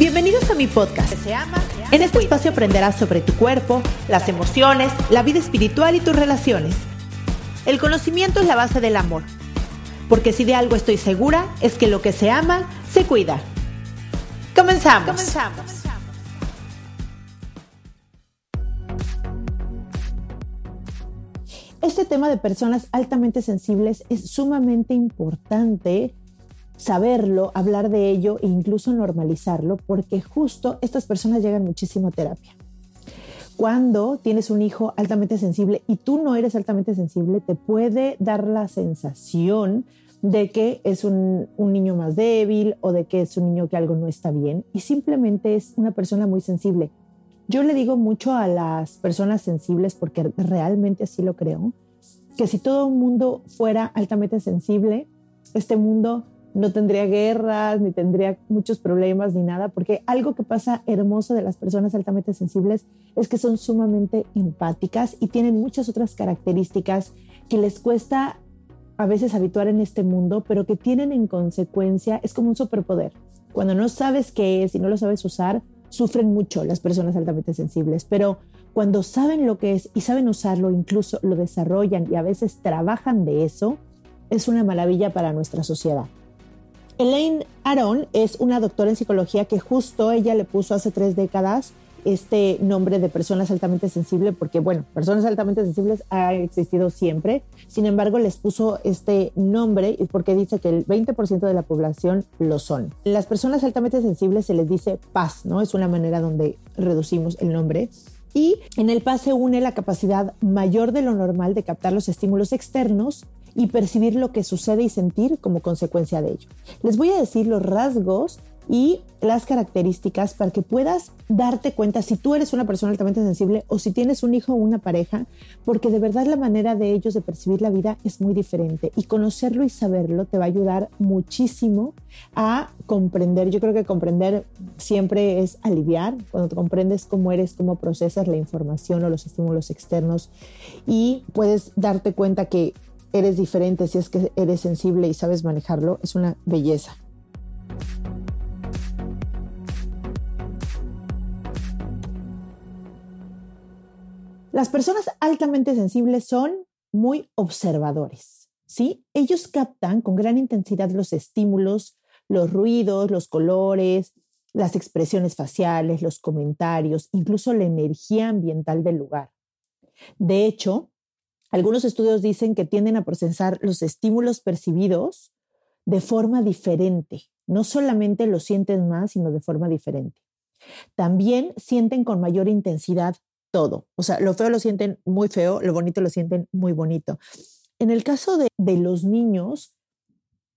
Bienvenidos a mi podcast. En este espacio aprenderás sobre tu cuerpo, las emociones, la vida espiritual y tus relaciones. El conocimiento es la base del amor. Porque si de algo estoy segura, es que lo que se ama, se cuida. Comenzamos. Comenzamos. Este tema de personas altamente sensibles es sumamente importante saberlo, hablar de ello e incluso normalizarlo, porque justo estas personas llegan muchísimo a terapia. Cuando tienes un hijo altamente sensible y tú no eres altamente sensible, te puede dar la sensación de que es un, un, niño más débil o de que es un niño que algo no está bien y simplemente es una persona muy sensible. Yo le digo mucho a las personas sensibles porque realmente así lo creo, que si todo el mundo fuera altamente sensible, este mundo no tendría guerras, ni tendría muchos problemas, ni nada, porque algo que pasa hermoso de las personas altamente sensibles es que son sumamente empáticas y tienen muchas otras características que les cuesta a veces habituar en este mundo, pero que tienen en consecuencia, es como un superpoder. Cuando no sabes qué es y no lo sabes usar, sufren mucho las personas altamente sensibles, pero cuando saben lo que es y saben usarlo, incluso lo desarrollan y a veces trabajan de eso, es una maravilla para nuestra sociedad. Elaine Aron es una doctora en psicología que justo ella le puso hace tres décadas este nombre de personas altamente sensibles, porque bueno, personas altamente sensibles ha existido siempre, sin embargo les puso este nombre porque dice que el 20% de la población lo son. Las personas altamente sensibles se les dice paz, ¿no? Es una manera donde reducimos el nombre. Y en el PAS se une la capacidad mayor de lo normal de captar los estímulos externos y percibir lo que sucede y sentir como consecuencia de ello. Les voy a decir los rasgos y las características para que puedas darte cuenta si tú eres una persona altamente sensible o si tienes un hijo o una pareja, porque de verdad la manera de ellos de percibir la vida es muy diferente y conocerlo y saberlo te va a ayudar muchísimo a comprender. Yo creo que comprender siempre es aliviar, cuando comprendes cómo eres, cómo procesas la información o los estímulos externos y puedes darte cuenta que eres diferente, si es que eres sensible y sabes manejarlo, es una belleza. Las personas altamente sensibles son muy observadores, ¿sí? Ellos captan con gran intensidad los estímulos, los ruidos, los colores, las expresiones faciales, los comentarios, incluso la energía ambiental del lugar. De hecho, algunos estudios dicen que tienden a procesar los estímulos percibidos de forma diferente. No solamente lo sienten más, sino de forma diferente. También sienten con mayor intensidad todo. O sea, lo feo lo sienten muy feo, lo bonito lo sienten muy bonito. En el caso de, de los niños,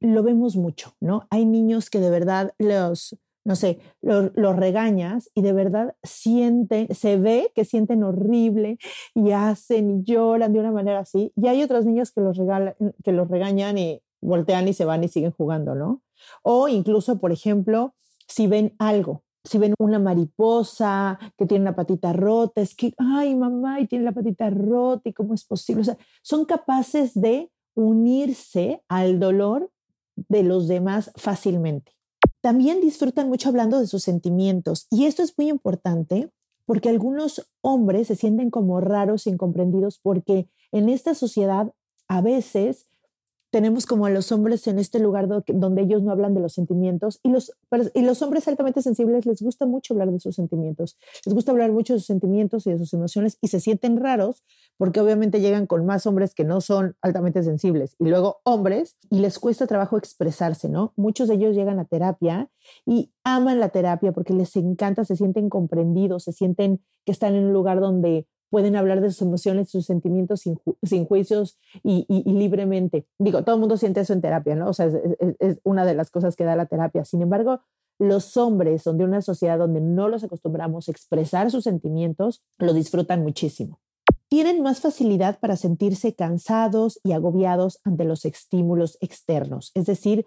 lo vemos mucho, ¿no? Hay niños que de verdad los, no sé, los regañas y de verdad sienten, se ve que sienten horrible y hacen y lloran de una manera así. Y hay otros niños que los, que los regañan y voltean y se van y siguen jugando, ¿no? O incluso, por ejemplo, si ven algo, si ven una mariposa que tiene una patita rota, es que, ay, mamá, y tiene la patita rota, ¿y cómo es posible? O sea, son capaces de unirse al dolor de los demás fácilmente también disfrutan mucho hablando de sus sentimientos. Y esto es muy importante porque algunos hombres se sienten como raros, incomprendidos, porque en esta sociedad a veces tenemos como a los hombres en este lugar donde ellos no hablan de los sentimientos y los, y los hombres altamente sensibles les gusta mucho hablar de sus sentimientos, les gusta hablar mucho de sus sentimientos y de sus emociones y se sienten raros porque obviamente llegan con más hombres que no son altamente sensibles y luego hombres y les cuesta trabajo expresarse, ¿no? Muchos de ellos llegan a terapia y aman la terapia porque les encanta, se sienten comprendidos, se sienten que están en un lugar donde pueden hablar de sus emociones, sus sentimientos sin, juicios y, libremente. Digo, todo el mundo siente eso en terapia, ¿no? O sea, es, una de las cosas que da la terapia. Sin embargo, los hombres son de una sociedad donde no los acostumbramos a expresar sus sentimientos, lo disfrutan muchísimo. Tienen más facilidad para sentirse cansados y agobiados ante los estímulos externos. Es decir,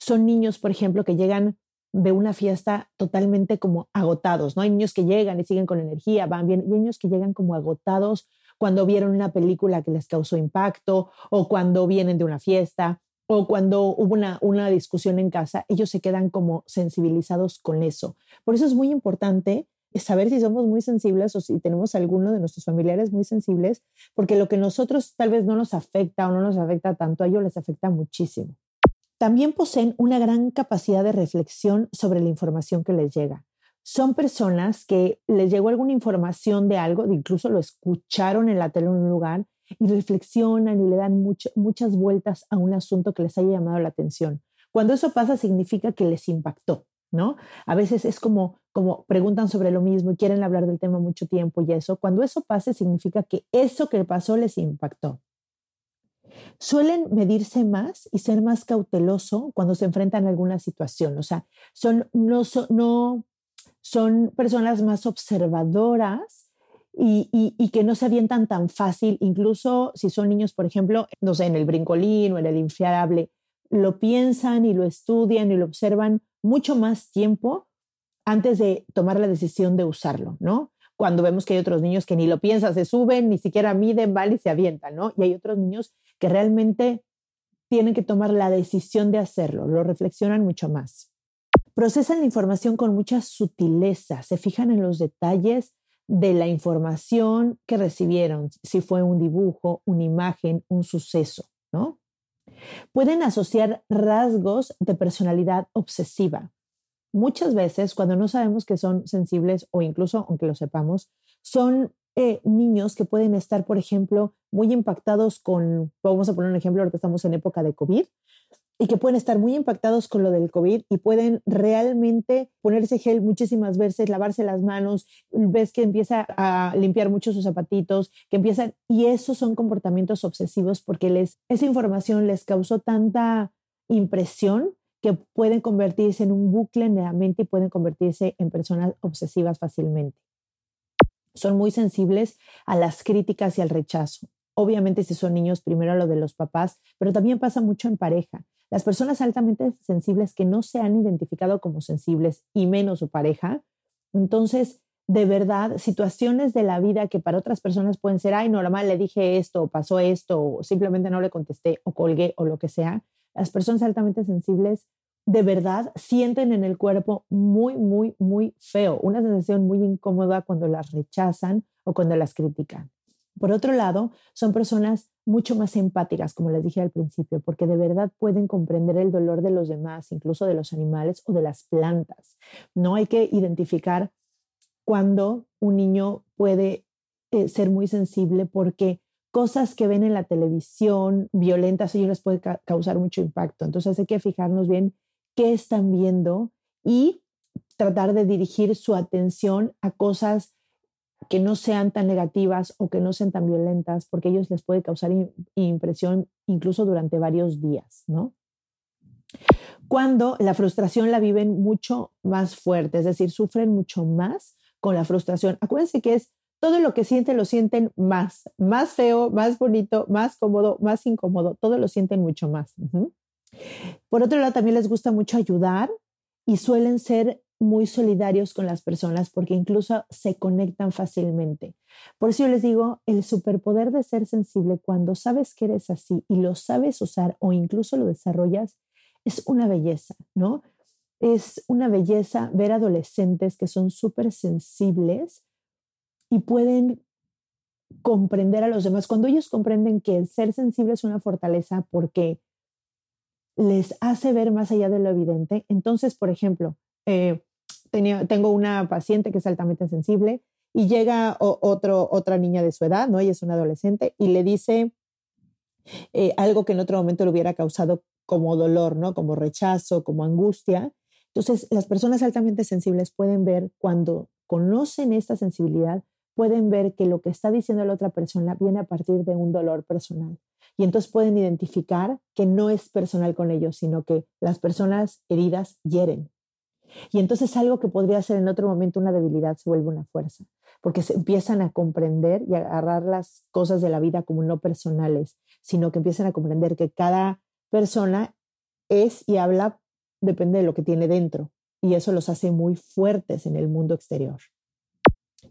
son niños, por ejemplo, que llegan de una fiesta totalmente como agotados, ¿no? Hay niños que llegan y siguen con energía, van bien, y niños que llegan como agotados cuando vieron una película que les causó impacto o cuando vienen de una fiesta o cuando hubo una, una discusión en casa, ellos se quedan como sensibilizados con eso. Por eso es muy importante saber si somos muy sensibles o si tenemos alguno de nuestros familiares muy sensibles, porque lo que nosotros tal vez no nos afecta o no nos afecta tanto, a ellos les afecta muchísimo. También poseen una gran capacidad de reflexión sobre la información que les llega. Son personas que les llegó alguna información de algo, incluso lo escucharon en la tele en un lugar y reflexionan y le dan muchas vueltas a un asunto que les haya llamado la atención. Cuando eso pasa significa que les impactó, ¿no? A veces es como, como preguntan sobre lo mismo y quieren hablar del tema mucho tiempo y eso. Cuando eso pase significa que eso que pasó les impactó. Suelen medirse más y ser más cauteloso cuando se enfrentan a alguna situación. O sea, son, no, son personas más observadoras y, y, que no se avientan tan fácil, incluso si son niños, por ejemplo, no sé, en el brincolín o en el infiable, lo piensan y lo estudian y lo observan mucho más tiempo antes de tomar la decisión de usarlo, ¿no? Cuando vemos que hay otros niños que ni lo piensan, se suben, ni siquiera miden, van y se avientan, ¿no? Y hay otros niños que realmente tienen que tomar la decisión de hacerlo, lo reflexionan mucho más. Procesan la información con mucha sutileza, se fijan en los detalles de la información que recibieron, si fue un dibujo, una imagen, un suceso, ¿no? Pueden asociar rasgos de personalidad obsesiva. Muchas veces, cuando no sabemos que son sensibles o incluso aunque lo sepamos, son eh, niños que pueden estar, por ejemplo, muy impactados con, vamos a poner un ejemplo, ahorita estamos en época de COVID, y que pueden estar muy impactados con lo del COVID y pueden realmente ponerse gel muchísimas veces, lavarse las manos, ves que empieza a limpiar mucho sus zapatitos, que empiezan, y esos son comportamientos obsesivos porque les, esa información les causó tanta impresión que pueden convertirse en un bucle en la mente y pueden convertirse en personas obsesivas fácilmente. Son muy sensibles a las críticas y al rechazo. Obviamente si son niños, primero lo de los papás, pero también pasa mucho en pareja. Las personas altamente sensibles que no se han identificado como sensibles y menos su pareja, entonces, de verdad, situaciones de la vida que para otras personas pueden ser, ay, normal, le dije esto, pasó esto, o simplemente no le contesté, o colgué, o lo que sea, las personas altamente sensibles de verdad sienten en el cuerpo muy, muy, muy feo, una sensación muy incómoda cuando las rechazan o cuando las critican. Por otro lado, son personas mucho más empáticas, como les dije al principio, porque de verdad pueden comprender el dolor de los demás, incluso de los animales o de las plantas. No hay que identificar cuando un niño puede eh, ser muy sensible porque cosas que ven en la televisión violentas, ellos les puede causar mucho impacto. Entonces hay que fijarnos bien qué están viendo y tratar de dirigir su atención a cosas que no sean tan negativas o que no sean tan violentas, porque ellos les puede causar impresión incluso durante varios días, ¿no? Cuando la frustración la viven mucho más fuerte, es decir, sufren mucho más con la frustración. Acuérdense que es todo lo que sienten lo sienten más, más feo, más bonito, más cómodo, más incómodo, todo lo sienten mucho más. Por otro lado, también les gusta mucho ayudar y suelen ser muy solidarios con las personas porque incluso se conectan fácilmente. Por eso yo les digo, el superpoder de ser sensible cuando sabes que eres así y lo sabes usar o incluso lo desarrollas, es una belleza, ¿no? Es una belleza ver adolescentes que son súper sensibles y pueden comprender a los demás. Cuando ellos comprenden que el ser sensible es una fortaleza porque les hace ver más allá de lo evidente, entonces, por ejemplo, eh, tengo una paciente que es altamente sensible y llega otro, otra niña de su edad, ¿no? Ella es una adolescente y le dice eh, algo que en otro momento le hubiera causado como dolor, ¿no? Como rechazo, como angustia. Entonces, las personas altamente sensibles pueden ver cuando conocen esta sensibilidad, pueden ver que lo que está diciendo la otra persona viene a partir de un dolor personal. Y entonces pueden identificar que no es personal con ellos, sino que las personas heridas hieren, y entonces algo que podría ser en otro momento una debilidad se vuelve una fuerza, porque se empiezan a comprender y a agarrar las cosas de la vida como no personales, sino que empiezan a comprender que cada persona es y habla depende de lo que tiene dentro, y eso los hace muy fuertes en el mundo exterior.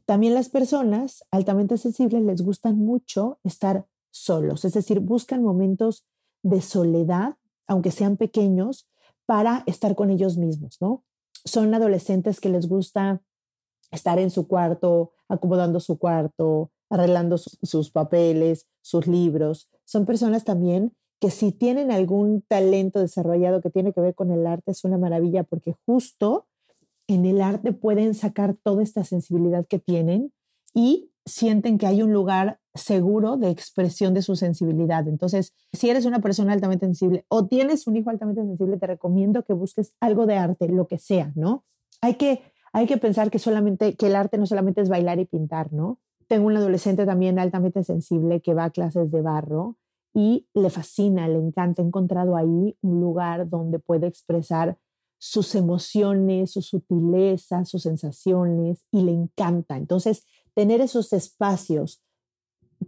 También las personas altamente sensibles les gustan mucho estar solos, es decir, buscan momentos de soledad aunque sean pequeños, para estar con ellos mismos, ¿no? Son adolescentes que les gusta estar en su cuarto, acomodando su cuarto, arreglando sus papeles, sus libros. Son personas también que si tienen algún talento desarrollado que tiene que ver con el arte, es una maravilla porque justo en el arte pueden sacar toda esta sensibilidad que tienen y sienten que hay un lugar seguro de expresión de su sensibilidad. Entonces, si eres una persona altamente sensible o tienes un hijo altamente sensible, te recomiendo que busques algo de arte, lo que sea, ¿no? Hay que, hay que pensar que solamente, que el arte no solamente es bailar y pintar, ¿no? Tengo un adolescente también altamente sensible que va a clases de barro y le fascina, le encanta. He encontrado ahí un lugar donde puede expresar sus emociones, sus sutilezas, sus sensaciones y le encanta. Entonces, tener esos espacios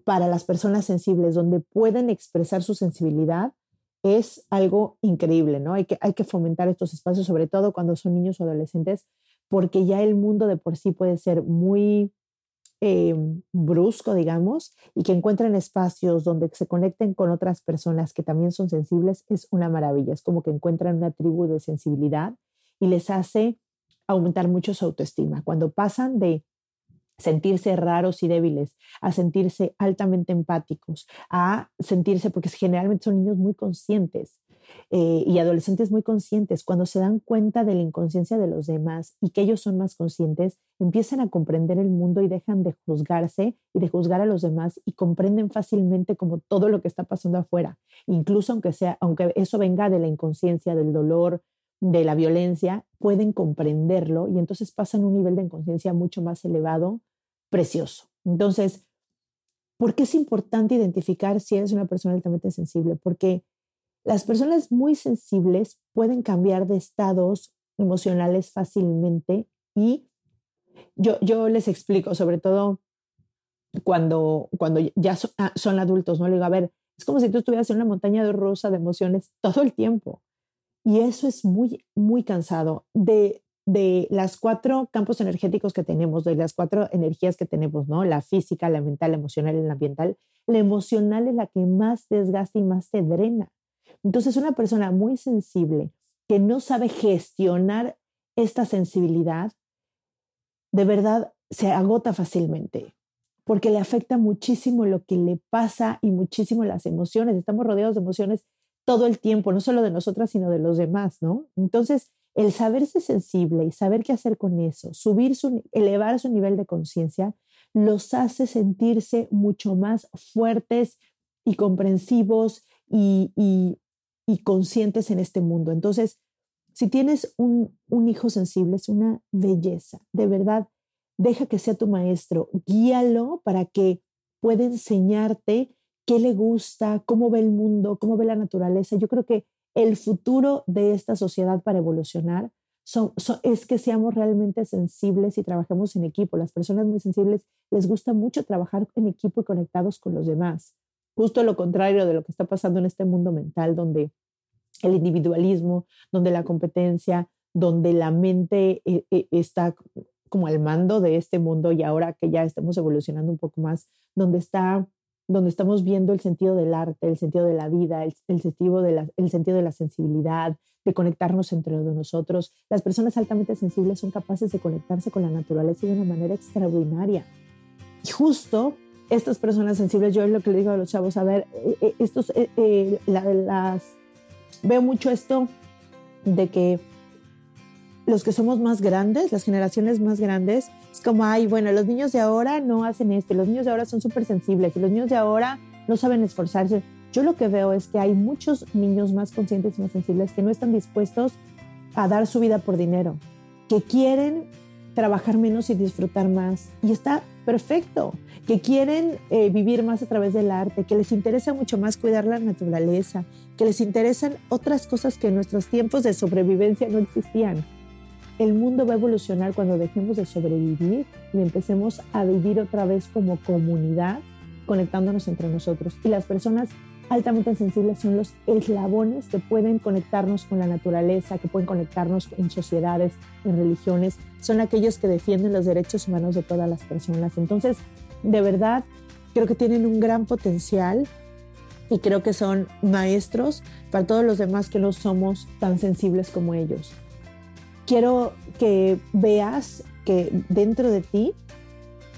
para las personas sensibles donde pueden expresar su sensibilidad es algo increíble, ¿no? Hay que, hay que fomentar estos espacios, sobre todo cuando son niños o adolescentes, porque ya el mundo de por sí puede ser muy eh, brusco, digamos, y que encuentren espacios donde se conecten con otras personas que también son sensibles, es una maravilla. Es como que encuentran una tribu de sensibilidad y les hace aumentar mucho su autoestima. Cuando pasan de sentirse raros y débiles, a sentirse altamente empáticos, a sentirse, porque generalmente son niños muy conscientes, eh, y adolescentes muy conscientes, cuando se dan cuenta de la inconsciencia de los demás y que ellos son más conscientes, empiezan a comprender el mundo y dejan de juzgarse y de juzgar a los demás y comprenden fácilmente como todo lo que está pasando afuera, incluso aunque sea, aunque eso venga de la inconsciencia, del dolor, de la violencia, pueden comprenderlo y entonces pasan un nivel de inconsciencia mucho más elevado, precioso. Entonces, ¿por qué es importante identificar si eres una persona altamente sensible? Porque las personas muy sensibles pueden cambiar de estados emocionales fácilmente y yo, yo les explico, sobre todo cuando, cuando ya ah, son, adultos, ¿no? Le digo, a ver, es como si tú estuvieras en una montaña de rosa de emociones todo el tiempo. Y eso es muy, muy cansado. De, de las cuatro campos energéticos que tenemos, de las cuatro energías que tenemos, ¿no? La física, la mental, la emocional y la ambiental, la emocional es la que más desgasta y más te drena. Entonces, una persona muy sensible que no sabe gestionar esta sensibilidad, de verdad se agota fácilmente, porque le afecta muchísimo lo que le pasa y muchísimo las emociones. Estamos rodeados de emociones todo el tiempo, no solo de nosotras, sino de los demás, ¿no? Entonces, el saberse sensible y saber qué hacer con eso, subir su, elevar su nivel de conciencia, los hace sentirse mucho más fuertes y comprensivos y, y conscientes en este mundo. Entonces, si tienes un, un hijo sensible, es una belleza. De verdad, deja que sea tu maestro, guíalo para que pueda enseñarte qué le gusta, cómo ve el mundo, cómo ve la naturaleza. Yo creo que el futuro de esta sociedad para evolucionar es que seamos realmente sensibles y trabajemos en equipo. Las personas muy sensibles les gusta mucho trabajar en equipo y conectados con los demás. Justo lo contrario de lo que está pasando en este mundo mental, donde el individualismo, donde la competencia, donde la mente eh, eh, está como al mando de este mundo y ahora que ya estamos evolucionando un poco más, donde está donde estamos viendo el sentido del arte, el sentido de la vida, el, sentido, de la, el sentido de la sensibilidad, de conectarnos entre nosotros. Las personas altamente sensibles son capaces de conectarse con la naturaleza de una manera extraordinaria. Y justo estas personas sensibles, yo es lo que le digo a los chavos, a ver, eh, estos, las veo mucho esto de que los que somos más grandes, las generaciones más grandes, es como, ay, bueno, los niños de ahora no hacen esto, los niños de ahora son súper sensibles y los niños de ahora no saben esforzarse. Yo lo que veo es que hay muchos niños más conscientes y más sensibles que no están dispuestos a dar su vida por dinero, que quieren trabajar menos y disfrutar más. Y está perfecto, que quieren eh, vivir más a través del arte, que les interesa mucho más cuidar la naturaleza, que les interesan otras cosas que en nuestros tiempos de sobrevivencia no existían. El mundo va a evolucionar cuando dejemos de sobrevivir y empecemos a vivir otra vez como comunidad, conectándonos entre nosotros. Y las personas altamente sensibles son los eslabones que pueden conectarnos con la naturaleza, que pueden conectarnos en sociedades, en religiones, son aquellos que defienden los derechos humanos de todas las personas. Entonces, de verdad, creo que tienen un gran potencial y creo que son maestros para todos los demás que no somos tan sensibles como ellos. Quiero que veas que dentro de ti,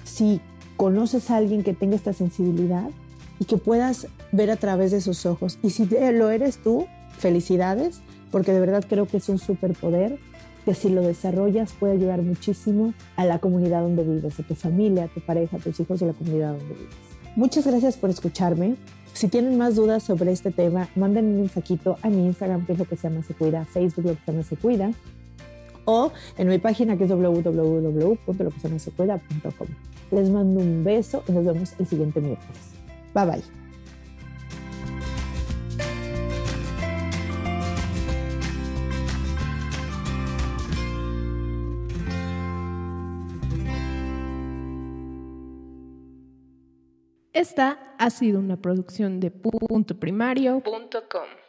si conoces a alguien que tenga esta sensibilidad y que puedas ver a través de sus ojos. Y si lo eres tú, felicidades, porque de verdad creo que es un superpoder que si lo desarrollas puede ayudar muchísimo a la comunidad donde vives, a tu familia, a tu pareja, a tus hijos y a la comunidad donde vives. Muchas gracias por escucharme. Si tienen más dudas sobre este tema, manden un mensajito a mi Instagram, que es lo que se llama Se Cuida, Facebook, lo que se llama Se Cuida, o en mi página que es www.loquesemasecuida.com. Les mando un beso y nos vemos el siguiente miércoles. Bye bye. Esta ha sido una producción de puntoprimario.com.